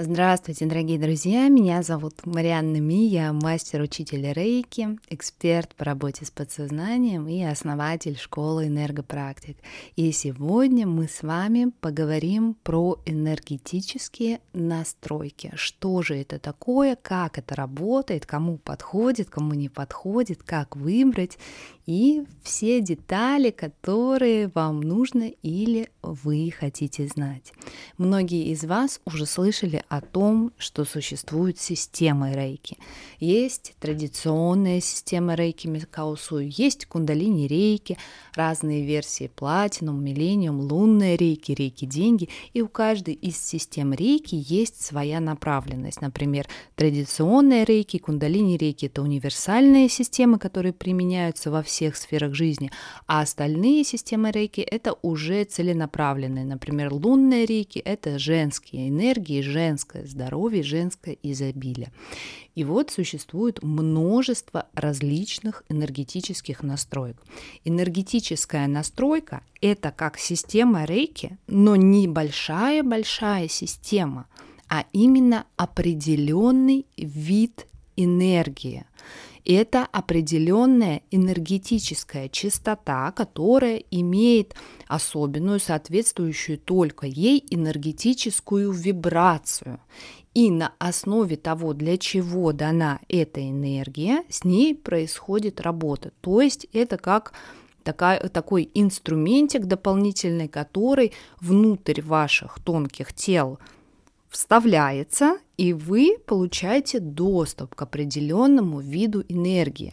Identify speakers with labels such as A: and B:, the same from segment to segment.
A: Здравствуйте, дорогие друзья! Меня зовут Марианна Ми, я мастер-учитель рейки, эксперт по работе с подсознанием и основатель школы энергопрактик. И сегодня мы с вами поговорим про энергетические настройки. Что же это такое, как это работает, кому подходит, кому не подходит, как выбрать и все детали, которые вам нужно или вы хотите знать. Многие из вас уже слышали о том, что существует система рейки. Есть традиционная система рейки Микаусу, есть кундалини рейки, разные версии платинум, миллениум, лунная рейки, рейки деньги, и у каждой из систем рейки есть своя направленность. Например, традиционная рейки, кундалини рейки – это универсальные системы, которые применяются во всех сферах жизни, а остальные системы рейки – это уже целенаправленные. Например, лунные рейки – это женские энергии, женское здоровье, женское изобилие. И вот существует множество различных энергетических настроек. Энергетическая настройка – это как система рейки, но не большая-большая система, а именно определенный вид энергии это определенная энергетическая частота, которая имеет особенную, соответствующую только ей энергетическую вибрацию. И на основе того, для чего дана эта энергия, с ней происходит работа. То есть это как такой инструментик дополнительный, который внутрь ваших тонких тел вставляется и вы получаете доступ к определенному виду энергии.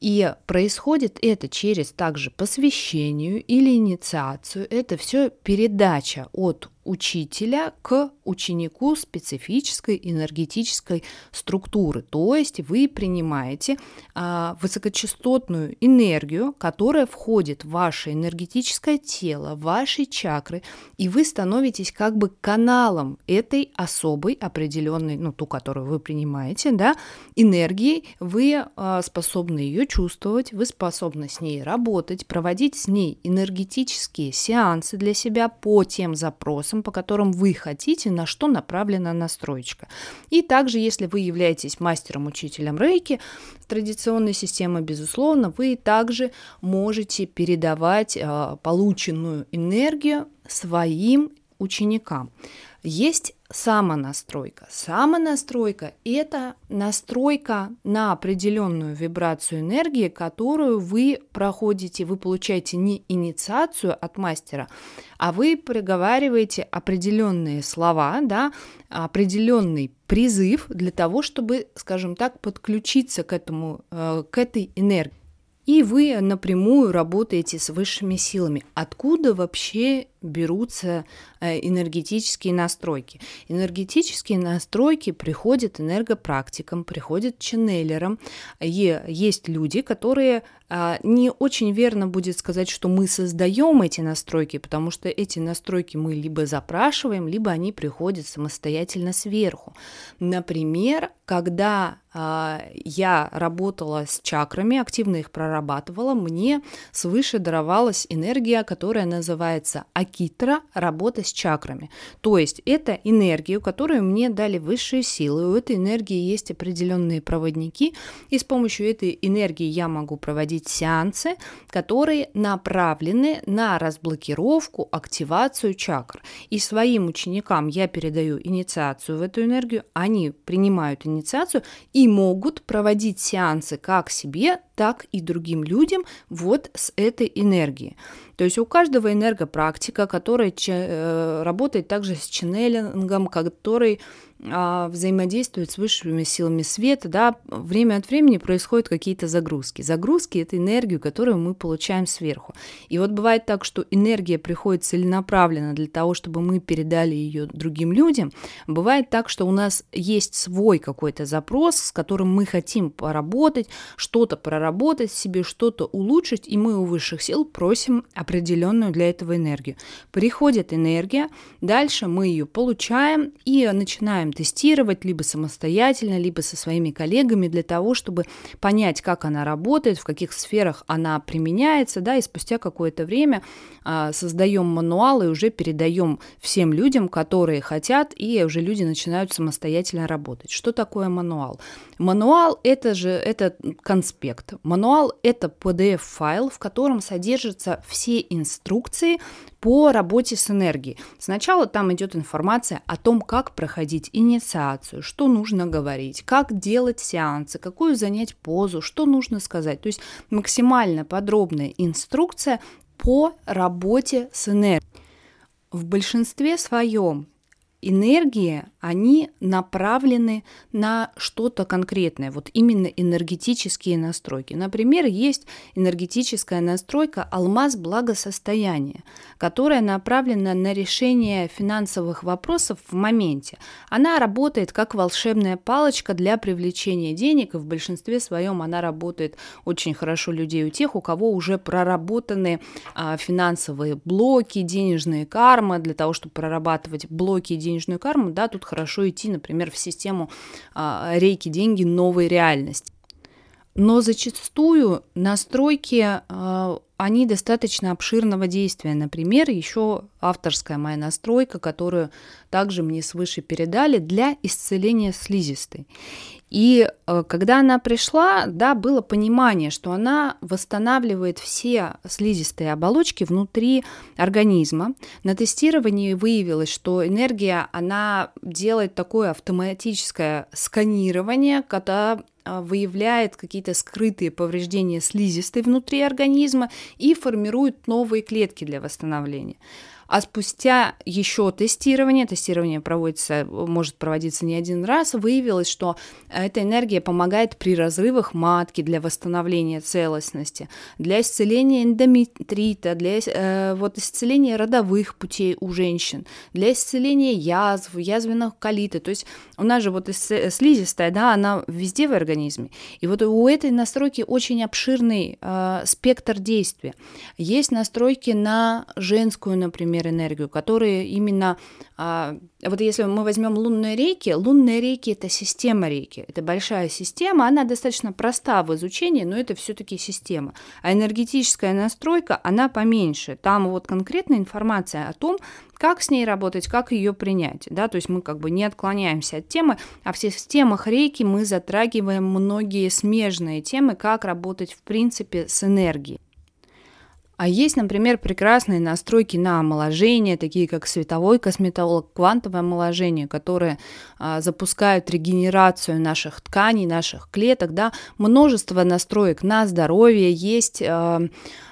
A: И происходит это через также посвящению или инициацию. Это все передача от учителя к ученику специфической энергетической структуры. То есть вы принимаете а, высокочастотную энергию, которая входит в ваше энергетическое тело, в ваши чакры, и вы становитесь как бы каналом этой особой определенной ну, ту, которую вы принимаете, да, энергией, вы э, способны ее чувствовать, вы способны с ней работать, проводить с ней энергетические сеансы для себя по тем запросам, по которым вы хотите, на что направлена настроечка. И также, если вы являетесь мастером-учителем рейки, традиционной системы, безусловно, вы также можете передавать э, полученную энергию своим ученикам. Есть самонастройка. Самонастройка – это настройка на определенную вибрацию энергии, которую вы проходите, вы получаете не инициацию от мастера, а вы проговариваете определенные слова, да, определенный призыв для того, чтобы, скажем так, подключиться к, этому, э, к этой энергии и вы напрямую работаете с высшими силами. Откуда вообще берутся э, энергетические настройки? Энергетические настройки приходят энергопрактикам, приходят ченнелерам. И есть люди, которые а, не очень верно будет сказать, что мы создаем эти настройки, потому что эти настройки мы либо запрашиваем, либо они приходят самостоятельно сверху. Например, когда я работала с чакрами, активно их прорабатывала, мне свыше даровалась энергия, которая называется акитра, работа с чакрами. То есть это энергию, которую мне дали высшие силы. У этой энергии есть определенные проводники, и с помощью этой энергии я могу проводить сеансы, которые направлены на разблокировку, активацию чакр. И своим ученикам я передаю инициацию в эту энергию, они принимают инициацию и и могут проводить сеансы как себе, так и другим людям вот с этой энергией. То есть у каждого энергопрактика, который э, работает также с ченнелингом, который а, взаимодействует с высшими силами света, да, время от времени происходят какие-то загрузки. Загрузки – это энергию, которую мы получаем сверху. И вот бывает так, что энергия приходит целенаправленно для того, чтобы мы передали ее другим людям. Бывает так, что у нас есть свой какой-то запрос, с которым мы хотим поработать, что-то проработать, проработать себе, что-то улучшить, и мы у высших сил просим определенную для этого энергию. Приходит энергия, дальше мы ее получаем и начинаем тестировать либо самостоятельно, либо со своими коллегами для того, чтобы понять, как она работает, в каких сферах она применяется, да, и спустя какое-то время а, создаем мануал и уже передаем всем людям, которые хотят, и уже люди начинают самостоятельно работать. Что такое мануал? Мануал это же это конспект. Мануал это PDF-файл, в котором содержатся все инструкции по работе с энергией. Сначала там идет информация о том, как проходить инициацию, что нужно говорить, как делать сеансы, какую занять позу, что нужно сказать. То есть максимально подробная инструкция по работе с энергией. В большинстве своем энергии, они направлены на что-то конкретное, вот именно энергетические настройки. Например, есть энергетическая настройка «Алмаз благосостояния», которая направлена на решение финансовых вопросов в моменте. Она работает как волшебная палочка для привлечения денег, и в большинстве своем она работает очень хорошо людей у тех, у кого уже проработаны а, финансовые блоки, денежные кармы, для того, чтобы прорабатывать блоки денежные денежную карму, да, тут хорошо идти, например, в систему а, рейки деньги новой реальности. Но зачастую настройки, а, они достаточно обширного действия. Например, еще авторская моя настройка, которую также мне свыше передали для исцеления слизистой. И э, когда она пришла, да, было понимание, что она восстанавливает все слизистые оболочки внутри организма. На тестировании выявилось, что энергия, она делает такое автоматическое сканирование, когда э, выявляет какие-то скрытые повреждения слизистой внутри организма и формирует новые клетки для восстановления. А спустя еще тестирование, тестирование проводится, может проводиться не один раз, выявилось, что эта энергия помогает при разрывах матки для восстановления целостности, для исцеления эндометрита, для э, вот, исцеления родовых путей у женщин, для исцеления язв, язвенных колита. То есть у нас же вот слизистая, да, она везде в организме. И вот у этой настройки очень обширный э, спектр действия. Есть настройки на женскую, например, например, энергию, которые именно, а, вот если мы возьмем лунные реки, лунные реки это система реки, это большая система, она достаточно проста в изучении, но это все-таки система. А энергетическая настройка, она поменьше. Там вот конкретная информация о том, как с ней работать, как ее принять, да, то есть мы как бы не отклоняемся от темы, а в системах рейки мы затрагиваем многие смежные темы, как работать в принципе с энергией. А есть, например, прекрасные настройки на омоложение, такие как световой косметолог, квантовое омоложение, которые а, запускают регенерацию наших тканей, наших клеток, да, множество настроек на здоровье, есть а,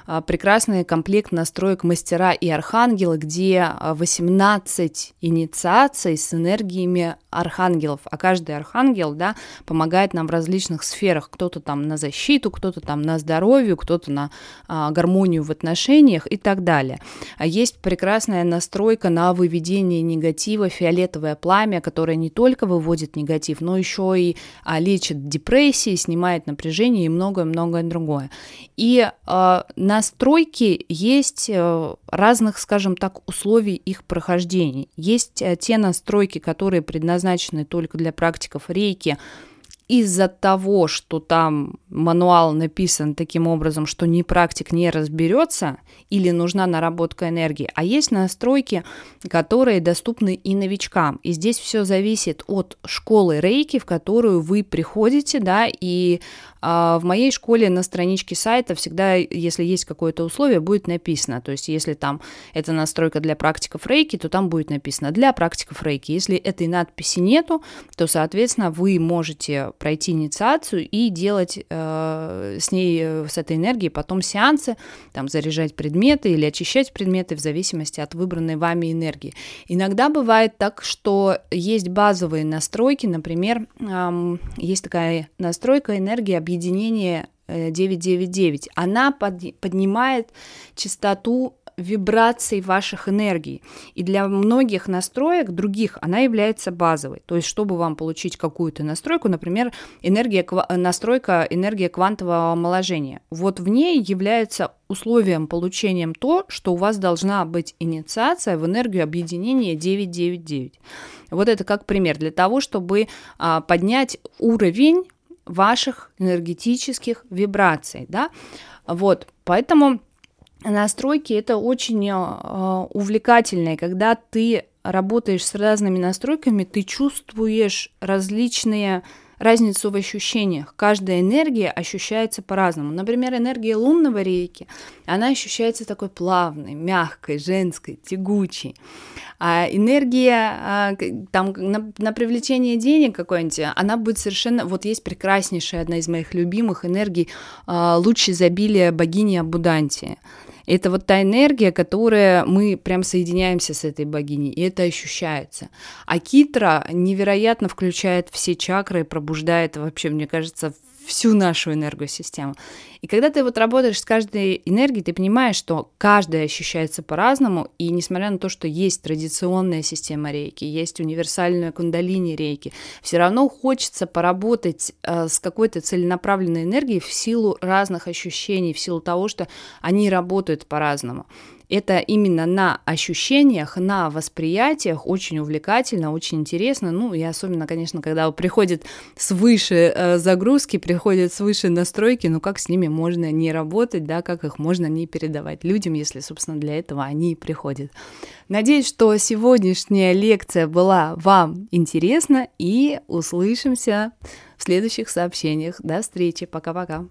A: а, прекрасный комплект настроек «Мастера и архангелы», где 18 а, инициаций с энергиями архангелов, а каждый архангел да, помогает нам в различных сферах. Кто-то там на защиту, кто-то там на здоровье, кто-то на а, гармонию в отношениях и так далее. А есть прекрасная настройка на выведение негатива, фиолетовое пламя, которое не только выводит негатив, но еще и а, лечит депрессии, снимает напряжение и многое-многое другое. И а, на настройки есть э, разных, скажем так, условий их прохождения. Есть э, те настройки, которые предназначены только для практиков рейки, из-за того, что там мануал написан таким образом, что ни практик не разберется или нужна наработка энергии, а есть настройки, которые доступны и новичкам. И здесь все зависит от школы рейки, в которую вы приходите, да, и а, в моей школе на страничке сайта всегда, если есть какое-то условие, будет написано. То есть, если там это настройка для практиков рейки, то там будет написано для практиков рейки. Если этой надписи нету, то, соответственно, вы можете пройти инициацию и делать э, с ней, э, с этой энергией потом сеансы, там, заряжать предметы или очищать предметы в зависимости от выбранной вами энергии. Иногда бывает так, что есть базовые настройки, например, есть такая настройка энергии объединения 999. Она под, поднимает частоту
B: вибраций ваших энергий. И для многих настроек других она является базовой. То есть, чтобы вам получить какую-то настройку, например, энергия, настройка энергия квантового омоложения, вот в ней является условием получением то, что у вас должна быть инициация в энергию объединения 999. Вот это как пример для того, чтобы а, поднять уровень ваших энергетических вибраций, да, вот, поэтому настройки это очень э, увлекательно, когда ты работаешь с разными настройками, ты чувствуешь различные разницу в ощущениях. Каждая энергия ощущается по-разному. Например, энергия лунного рейки, она ощущается такой плавной, мягкой, женской, тягучей. А энергия а, там на, на привлечение денег какой-нибудь, она будет совершенно... Вот есть прекраснейшая, одна из моих любимых энергий, а, луч изобилия богини Абудантии. Это вот та энергия, которая мы прям соединяемся с этой богиней, и это ощущается. А Китра невероятно включает все чакры, пробуждает вообще, мне кажется, всю нашу энергосистему. И когда ты вот работаешь с каждой энергией, ты понимаешь, что каждая ощущается по-разному, и несмотря на то, что есть традиционная система рейки, есть универсальная кундалини рейки, все равно хочется поработать э, с какой-то целенаправленной энергией в силу разных ощущений, в силу того, что они работают по-разному это именно на ощущениях, на восприятиях очень увлекательно, очень интересно. Ну и особенно, конечно, когда приходит свыше э, загрузки, приходят свыше настройки, ну как с ними можно не работать, да, как их можно не передавать людям, если, собственно, для этого они и приходят. Надеюсь, что сегодняшняя лекция была вам интересна и услышимся в следующих сообщениях. До встречи. Пока-пока.